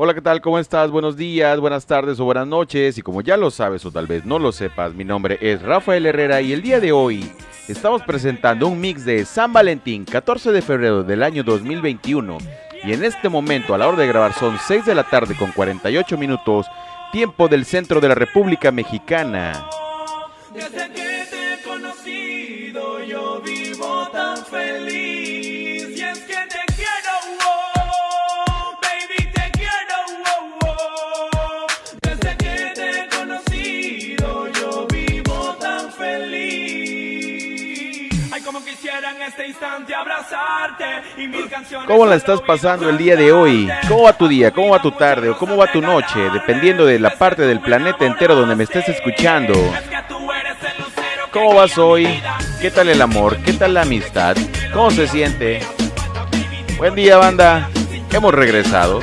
Hola, ¿qué tal? ¿Cómo estás? Buenos días, buenas tardes o buenas noches. Y como ya lo sabes o tal vez no lo sepas, mi nombre es Rafael Herrera y el día de hoy estamos presentando un mix de San Valentín, 14 de febrero del año 2021. Y en este momento, a la hora de grabar, son 6 de la tarde con 48 minutos, tiempo del centro de la República Mexicana. ¿Cómo la estás pasando el día de hoy? ¿Cómo va tu día? ¿Cómo va tu tarde? ¿O cómo va tu noche? Dependiendo de la parte del planeta entero donde me estés escuchando. ¿Cómo vas hoy? ¿Qué tal el amor? ¿Qué tal la amistad? ¿Cómo se siente? Buen día, banda. Hemos regresado.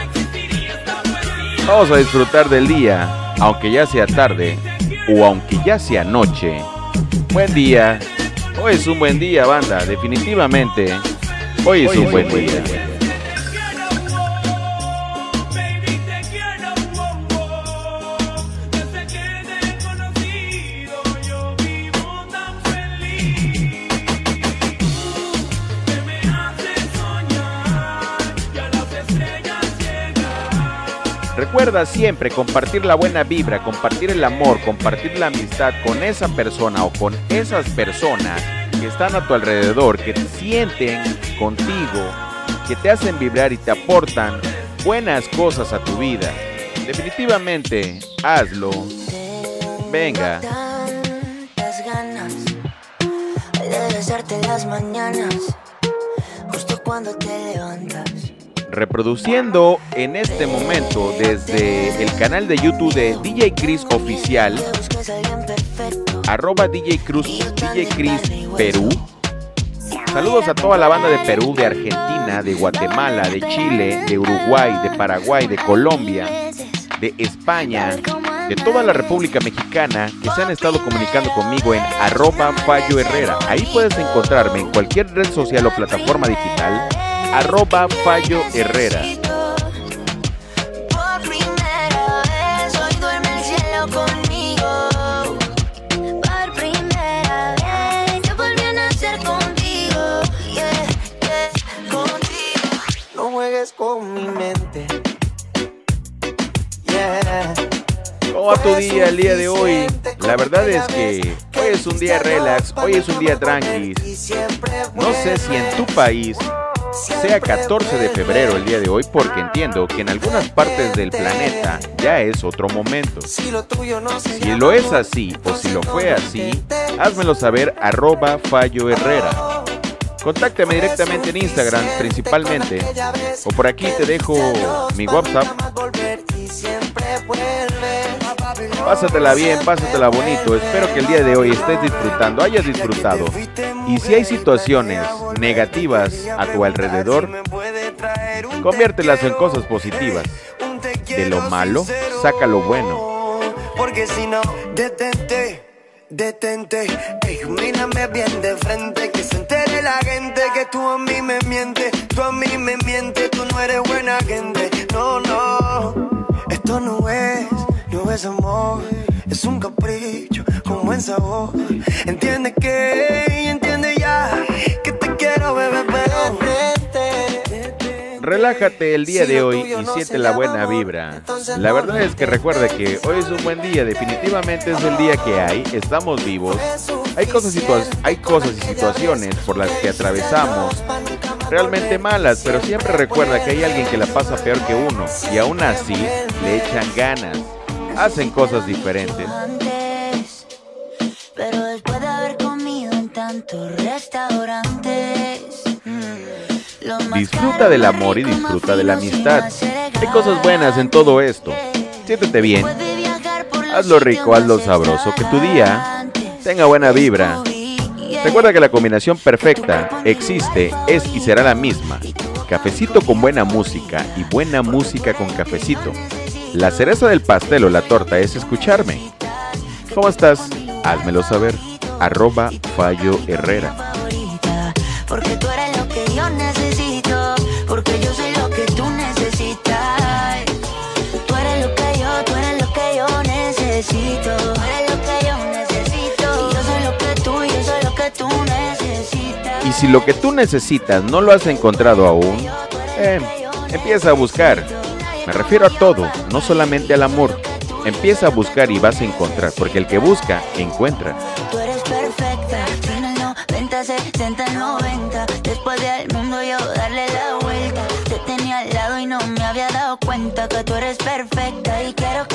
Vamos a disfrutar del día, aunque ya sea tarde o aunque ya sea noche. Buen día. Hoy es un buen día, banda. Definitivamente. Hoy es un buen día. Siempre compartir la buena vibra, compartir el amor, compartir la amistad con esa persona o con esas personas que están a tu alrededor, que te sienten contigo, que te hacen vibrar y te aportan buenas cosas a tu vida. Definitivamente, hazlo. Venga. Ganas de besarte las mañanas, justo cuando te levantas. Reproduciendo en este momento desde el canal de YouTube de DJ Chris Oficial, arroba DJ Cruz, DJ Chris Perú. Saludos a toda la banda de Perú, de Argentina, de Guatemala, de Chile, de Uruguay, de Paraguay, de Colombia, de España, de toda la República Mexicana que se han estado comunicando conmigo en arroba Fallo Herrera. Ahí puedes encontrarme en cualquier red social o plataforma digital, arroba Fallo Herrera. Por primera vez hoy duerme el cielo conmigo. Por primera vez yo volví a nacer contigo. Yeah, yeah, contigo. No juegues con mi mente. Yeah. ¿Cómo va tu día el día de hoy? La verdad es que hoy es un día relax, hoy es un día tranqui. No sé si en tu país sea 14 de febrero el día de hoy porque entiendo que en algunas partes del planeta ya es otro momento. Si lo es así o si lo fue así, házmelo saber arroba Fallo Herrera. Contáctame directamente en Instagram principalmente o por aquí te dejo mi WhatsApp. Pásatela bien, pásatela bonito. Espero que el día de hoy estés disfrutando, hayas disfrutado. Y si hay situaciones negativas a tu alrededor, conviértelas en cosas positivas. De lo malo, saca lo bueno. Porque si no, detente, detente. Ey, mírame bien de frente, que se entere la gente que tú a mí me mientes, tú a mí me mientes, tú no eres buena gente. No, no, esto no es, no es amor, es un capricho con buen sabor. Entiende que, entiende bebé. Relájate el día de hoy y siente la buena vibra. La verdad es que recuerda que hoy es un buen día, definitivamente es el día que hay, estamos vivos. Hay cosas, hay cosas y situaciones por las que atravesamos realmente malas, pero siempre recuerda que hay alguien que la pasa peor que uno y aún así le echan ganas, hacen cosas diferentes. Pero después de haber comido en tantos Disfruta del amor y disfruta de la amistad. Hay cosas buenas en todo esto. Siéntete bien, hazlo rico, hazlo sabroso, que tu día tenga buena vibra. Recuerda que la combinación perfecta existe, es y será la misma. Cafecito con buena música y buena música con cafecito. La cereza del pastel o la torta es escucharme. ¿Cómo estás? Házmelo saber. Arroba Fallo Herrera. necesito. Y si lo que tú necesitas no lo has encontrado aún, eh, empieza a buscar. Me refiero a todo, no solamente al amor. Empieza a buscar y vas a encontrar, porque el que busca, encuentra. Tú eres perfecta, en el 90, 60, 90. Después del mundo yo darle la vuelta. Te tenía al lado y no me había dado cuenta que tú eres perfecta y quiero que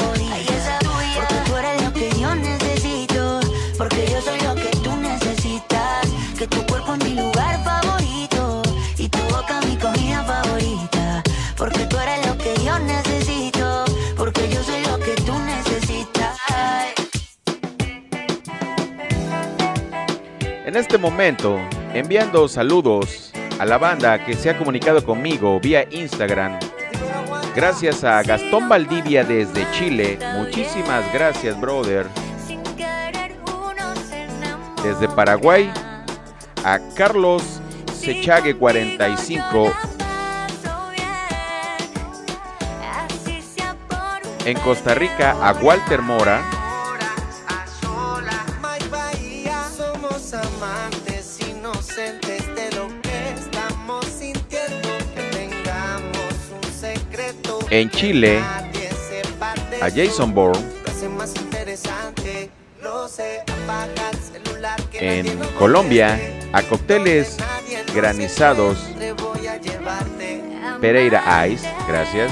En este momento, enviando saludos a la banda que se ha comunicado conmigo vía Instagram. Gracias a Gastón Valdivia desde Chile. Muchísimas gracias, brother. Desde Paraguay a Carlos Sechague 45 Así sea por un en Costa Rica a Walter Mora. En Chile, a Jason Bourne. En lo Colombia, a cócteles granizados. Pereira Ice. Gracias.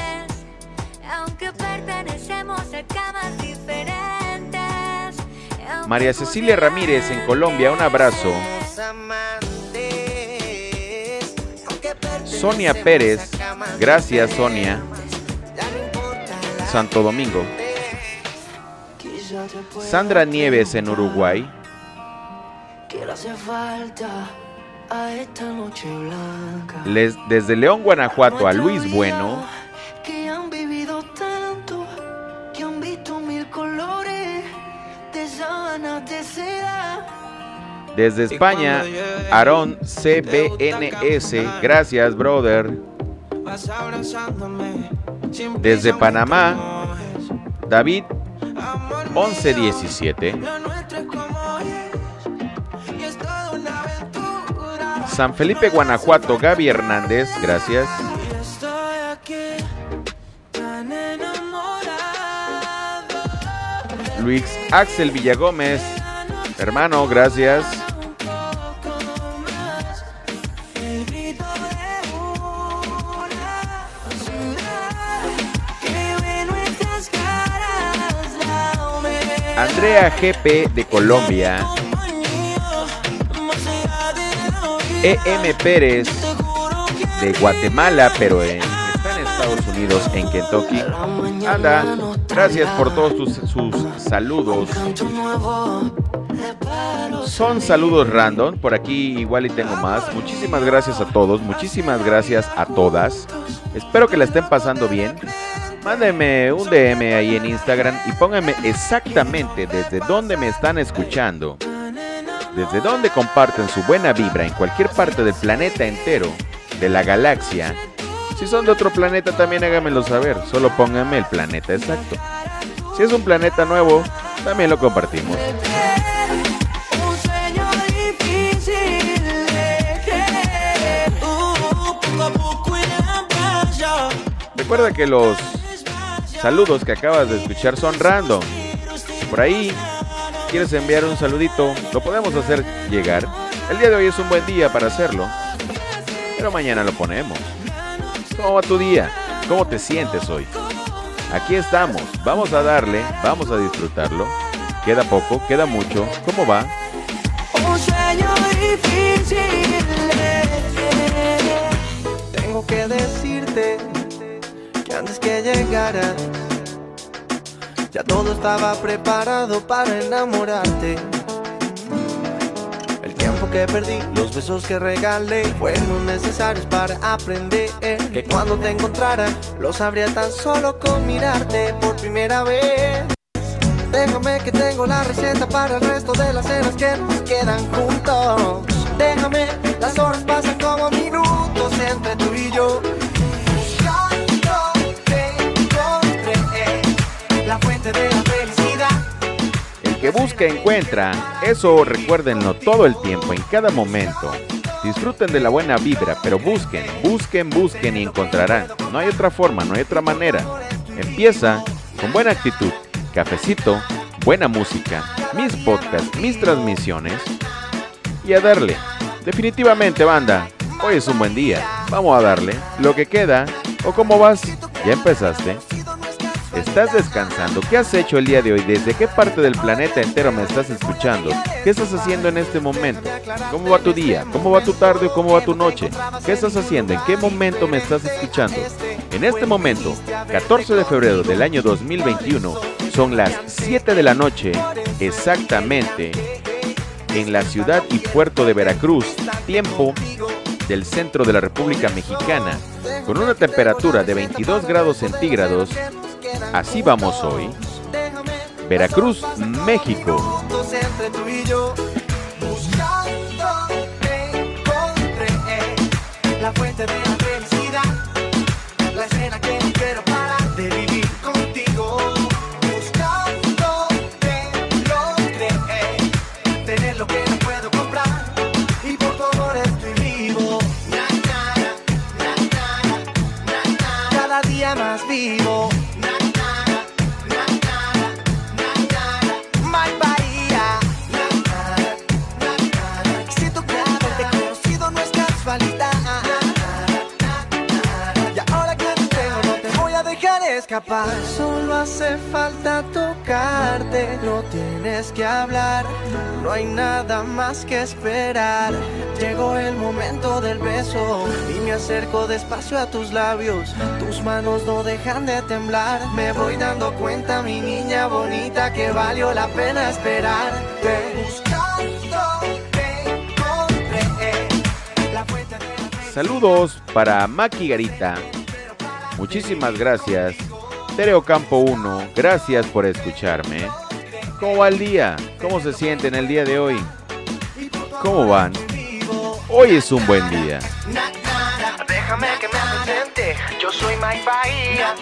María Cecilia Ramírez en Colombia, un abrazo. Sonia Pérez, gracias Sonia, Santo Domingo. Sandra Nieves en Uruguay. Les- desde León, Guanajuato a Luis Bueno. Que han vivido tanto, que han visto mil colores de sábanas de seda. Desde España, Aarón CBNS. Gracias, brother. Desde Panamá. David Amor 1117. mío, lo nuestro es como es, y es toda una aventura. San Felipe, Guanajuato, Gaby Hernández. Gracias. Luis Axel Villagómez. Hermano, gracias. Andrea GP de Colombia. EM Pérez de Guatemala, pero en- está en Estados Unidos, en Kentucky. Anda, gracias por todos tus, sus saludos. Son saludos random, por aquí igual y tengo más. Muchísimas gracias a todos, muchísimas gracias a todas. Espero que la estén pasando bien. Mándenme un DM ahí en Instagram y pónganme exactamente desde dónde me están escuchando. Desde dónde comparten su buena vibra en cualquier parte del planeta entero, de la galaxia. Si son de otro planeta también háganmelo saber, solo pónganme el planeta exacto. Si es un planeta nuevo, también lo compartimos. Recuerda que los saludos que acabas de escuchar son random. Por ahí quieres enviar un saludito, lo podemos hacer llegar. El día de hoy es un buen día para hacerlo, pero mañana lo ponemos. ¿Cómo va tu día? ¿Cómo te sientes hoy? Aquí estamos, vamos a darle, vamos a disfrutarlo. Queda poco, queda mucho. ¿Cómo va? Que llegaras ya todo estaba preparado para enamorarte. El tiempo que perdí, los besos que regalé fueron necesarios para aprender que cuando te encontrara lo sabría tan solo con mirarte por primera vez. Déjame que tengo la receta para el resto de las cenas que nos quedan juntos. Déjame, las horas pasan como minutos entre tú y yo. Busca encuentra, eso recuérdenlo todo el tiempo, en cada momento. Disfruten de la buena vibra, pero busquen, busquen, busquen y encontrarán. No hay otra forma, no hay otra manera. Empieza con buena actitud, cafecito, buena música, mis podcasts, mis transmisiones y a darle. Definitivamente, banda, hoy es un buen día. Vamos a darle. Lo que queda, o cómo vas, ya empezaste. ¿Estás descansando? ¿Qué has hecho el día de hoy? ¿Desde qué parte del planeta entero me estás escuchando? ¿Qué estás haciendo en este momento? ¿Cómo va tu día? ¿Cómo va tu tarde o cómo va tu noche? ¿Qué estás haciendo? ¿En qué momento me estás escuchando? En este momento, 14 de febrero del año 2021, son las 7 de la noche exactamente en la ciudad y puerto de Veracruz, tiempo del centro de la República Mexicana, con una temperatura de 22 grados centígrados. Así vamos hoy. Veracruz, México. La fuente de escapar. Solo hace falta tocarte, no tienes que hablar. No hay nada más que esperar. Llegó el momento del beso y me acerco despacio a tus labios. Tus manos no dejan de temblar. Me voy dando cuenta, mi niña bonita, que valió la pena esperarte. Buscando. Saludos para Maki Garita. Muchísimas gracias. Tereo Campo 1, gracias por escucharme. ¿Cómo va el día? ¿Cómo se sienten el día de hoy? ¿Cómo van? Hoy es un buen día. Déjame que me presente, yo soy Mike Bahía.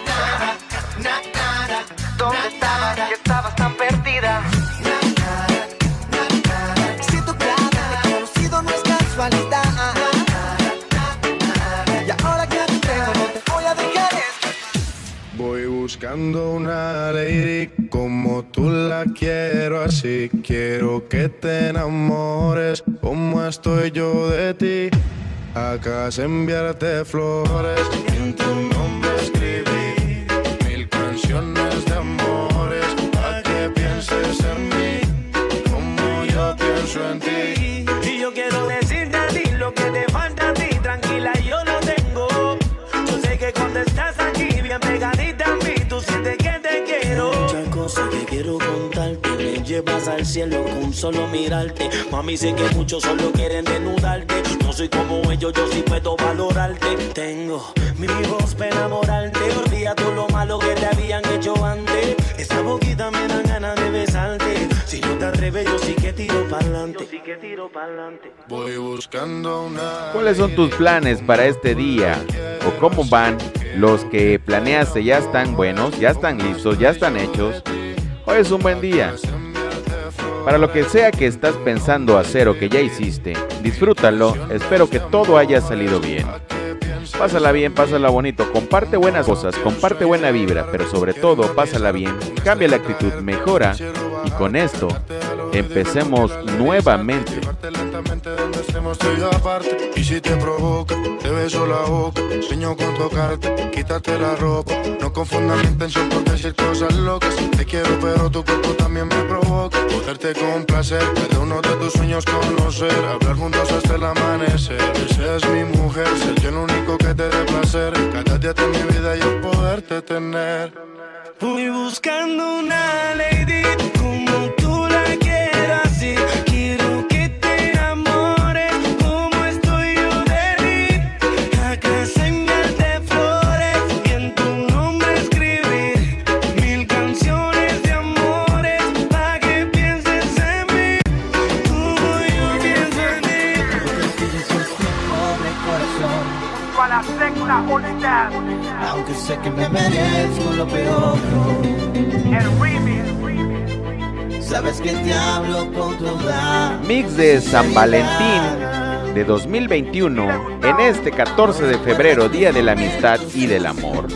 ¿Dónde estabas? Que estabas tan perdida. Buscando una lady como tú la quiero así. Quiero que te enamores como estoy yo de ti. Acá enviarte flores, en tu nombre escribí mil canciones de amores. para que pienses en mí como yo pienso en ti. Al cielo con solo mirarte Mami sé que muchos solo quieren desnudarte No soy como ellos, yo sí puedo valorarte Tengo mi voz para enamorarte Olvida todo lo malo que te habían hecho antes Esa boquita me dan ganas de besarte Si no te atreves yo sí que tiro pa'lante Yo sí que tiro pa'lante Voy buscando una. ¿Cuáles son tus planes para este día? ¿O cómo van? Los que planeaste ya están buenos, ya están listos, ya están hechos. Hoy es un buen día. Para lo que sea que estás pensando hacer o que ya hiciste, disfrútalo. Espero que todo haya salido bien. Pásala bien, pásala bonito, comparte buenas cosas, comparte buena vibra, pero sobre todo pásala bien, cambia la actitud, mejora y con esto empecemos nuevamente. Y yo aparte. Y si te provoca, te beso la boca. Sueño con tocarte, quitarte la ropa. No confundas mi intención por decir cosas locas. Te quiero pero tu cuerpo también me provoca. Poderte complacer, de uno de tus sueños conocer. Hablar juntos hasta el amanecer. Es mi mujer, ser yo el único que te dé placer. Cada día de mi vida yo poderte tener. Voy buscando una lady porque sé que me merezco lo peor. Sabes que te hablo con toda Mix de San Valentín de 2021 en este 14 de febrero, Día de la Amistad y del Amor.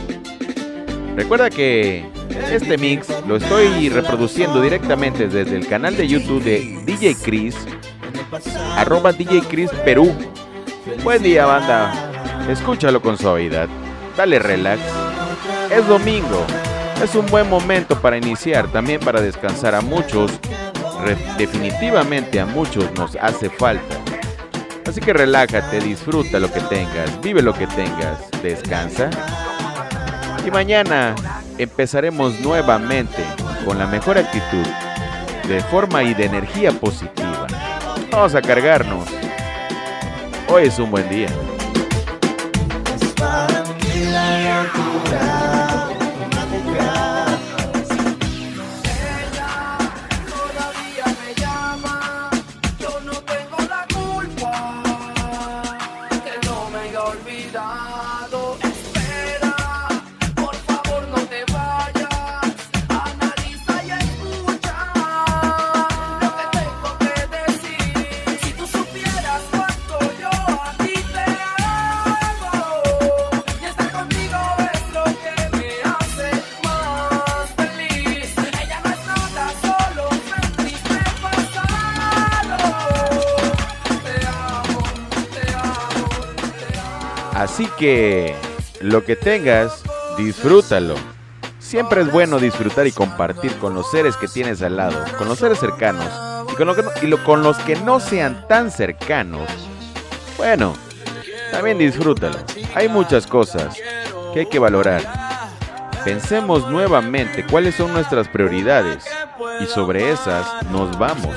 Recuerda que este mix lo estoy reproduciendo directamente desde el canal de YouTube de DJ Chris, arroba DJ Chris Perú. Buen día banda, escúchalo con suavidad, dale relax. Es domingo, es un buen momento para iniciar, también para descansar a muchos. definitivamente a muchos nos hace falta. Así que relájate, disfruta lo que tengas, vive lo que tengas, descansa. Y mañana empezaremos nuevamente con la mejor actitud, de forma y de energía positiva. Vamos a cargarnos. Hoy es un buen día. La Así que lo que tengas, disfrútalo. Siempre es bueno disfrutar y compartir con los seres que tienes al lado, con los seres cercanos y con, con los que no sean tan cercanos. Bueno, también disfrútalo. Hay muchas cosas que hay que valorar. Pensemos nuevamente cuáles son nuestras prioridades y sobre esas nos vamos.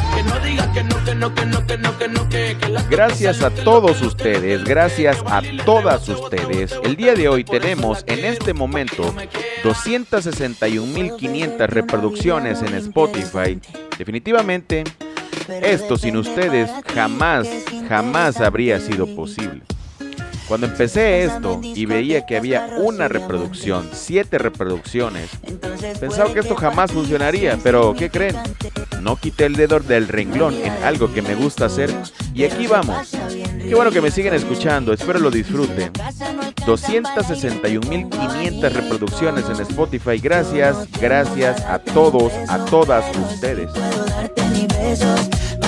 Gracias a todos ustedes, gracias a todas ustedes. El día de hoy tenemos en este momento pa' que me quiera. 261.500 reproducciones en Spotify. Definitivamente, esto sin ustedes jamás, jamás habría sido posible. Cuando empecé esto y veía que había una reproducción, siete reproducciones, pensaba que esto jamás funcionaría, pero ¿qué creen? No quité el dedo del renglón en algo que me gusta hacer y aquí vamos. Qué bueno que me siguen escuchando, espero lo disfruten. 261.500 reproducciones en Spotify, gracias, gracias a todos, a todas ustedes.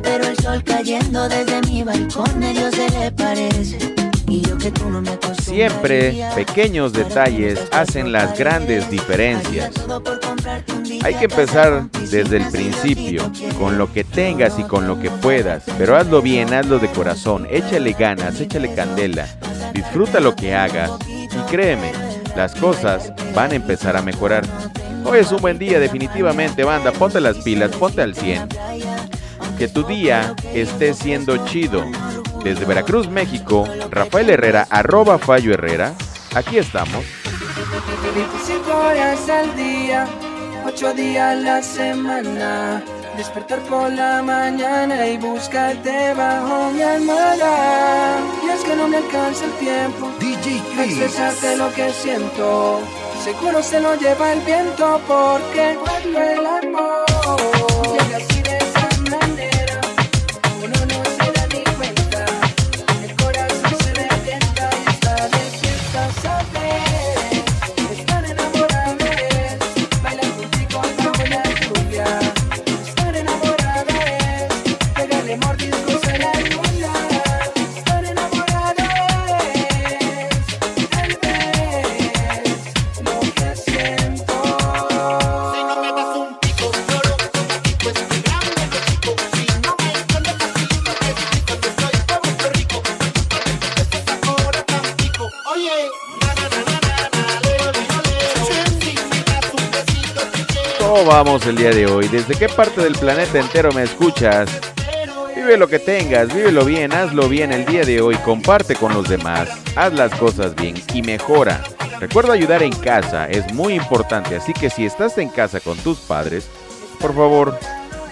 Pero el sol cayendo desde mi balcón medio se le parece. Y yo que tú no me Siempre pequeños detalles hacen las grandes diferencias. Hay que empezar desde el principio, con lo que tengas y con lo que puedas, pero hazlo bien, hazlo de corazón, échale ganas, échale candela, disfruta lo que hagas y créeme, las cosas van a empezar a mejorar. Hoy es un buen día definitivamente, banda, ponte las pilas, ponte al 100. Que tu día esté siendo chido. Desde Veracruz, México, Rafael Herrera, arroba Fallo Herrera, aquí estamos. 25 horas al día, 8 días a la semana. Despertar por la mañana y buscarte bajo mi almohada. Y es que no me alcanza el tiempo DJ de expresarte lo que siento. seguro se lo lleva el viento porque cuando el amor vamos el día de hoy? ¿Desde qué parte del planeta entero me escuchas? Vive lo que tengas, vívelo bien, hazlo bien el día de hoy, comparte con los demás, haz las cosas bien y mejora. Recuerda ayudar en casa, es muy importante, así que si estás en casa con tus padres, por favor,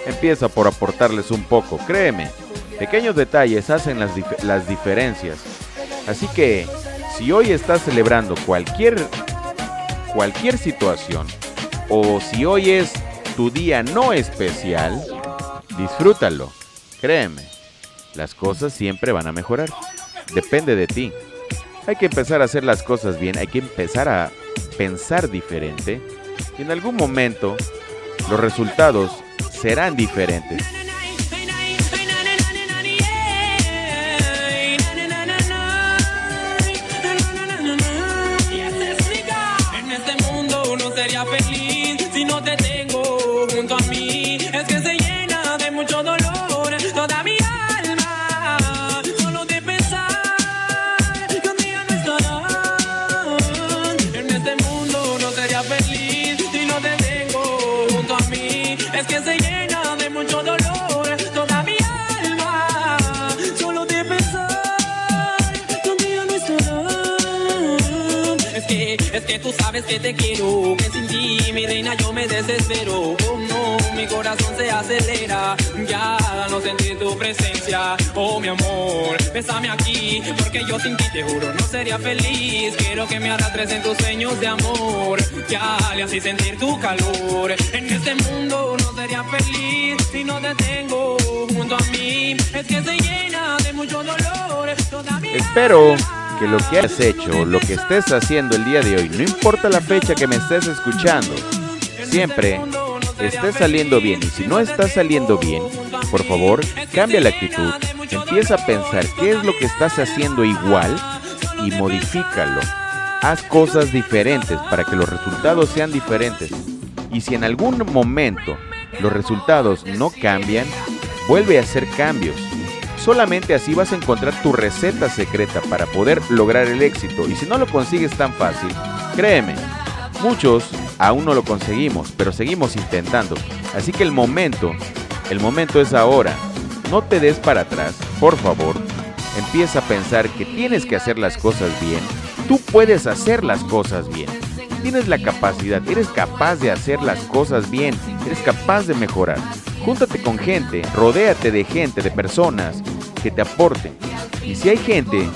empieza por aportarles un poco, créeme, pequeños detalles hacen las, dif- las diferencias. Así que, si hoy estás celebrando cualquier, cualquier situación, o si hoy es tu día no especial, disfrútalo. Créeme, las cosas siempre van a mejorar. Depende de ti. Hay que empezar a hacer las cosas bien, hay que empezar a pensar diferente y en algún momento los resultados serán diferentes. Es que tú sabes que te quiero, que sin ti, mi reina, yo me desespero. Oh no, mi corazón se acelera, ya no sentir tu presencia. Oh mi amor, bésame aquí, porque yo sin ti te juro no sería feliz. Quiero que me arrastres en tus sueños de amor, ya le así sentir tu calor. En este mundo no sería feliz si no te tengo junto a mí. Es que se llena de mucho dolor. toda mi Espero alma. Que lo que has hecho, lo que estés haciendo el día de hoy, no importa la fecha que me estés escuchando, siempre esté saliendo bien. Y si no está saliendo bien, por favor, cambia la actitud. Empieza a pensar qué es lo que estás haciendo igual y modifícalo. Haz cosas diferentes para que los resultados sean diferentes. Y si en algún momento los resultados no cambian, vuelve a hacer cambios. Solamente así vas a encontrar tu receta secreta para poder lograr el éxito. Y si no lo consigues tan fácil, créeme, muchos aún no lo conseguimos, pero seguimos intentando. Así que el momento, el momento es ahora. No te des para atrás, por favor. Empieza a pensar que tienes que hacer las cosas bien. Tú puedes hacer las cosas bien. Tienes la capacidad, eres capaz de hacer las cosas bien, eres capaz de mejorar. Júntate con gente, rodéate de gente, de personas que te aporten. Y si hay gente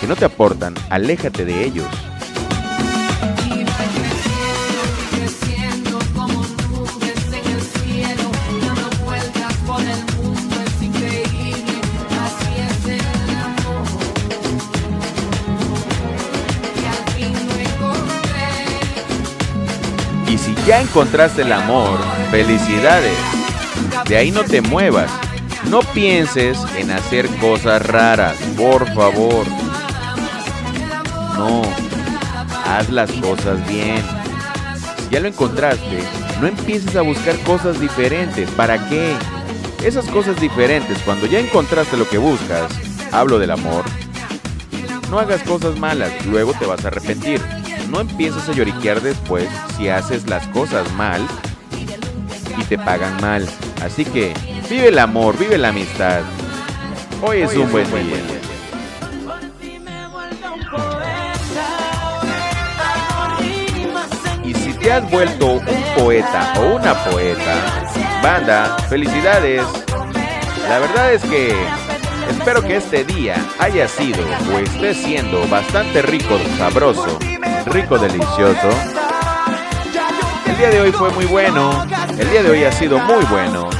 que no te aportan, aléjate de ellos. Y si ya encontraste el amor, felicidades. De ahí no te muevas. No pienses en hacer cosas raras, por favor. No, haz las cosas bien. Si ya lo encontraste, no empieces a buscar cosas diferentes. ¿Para qué? Esas cosas diferentes, cuando ya encontraste lo que buscas, hablo del amor, no hagas cosas malas, luego te vas a arrepentir. No empieces a lloriquear después si haces las cosas mal y te pagan mal. Así que vive el amor, vive la amistad. Hoy es un buen día. Y si te has vuelto un poeta o una poeta, banda, felicidades. La verdad es que espero que este día haya sido o esté siendo bastante rico, sabroso, rico, delicioso. día de hoy fue muy bueno. El día de hoy ha sido muy bueno.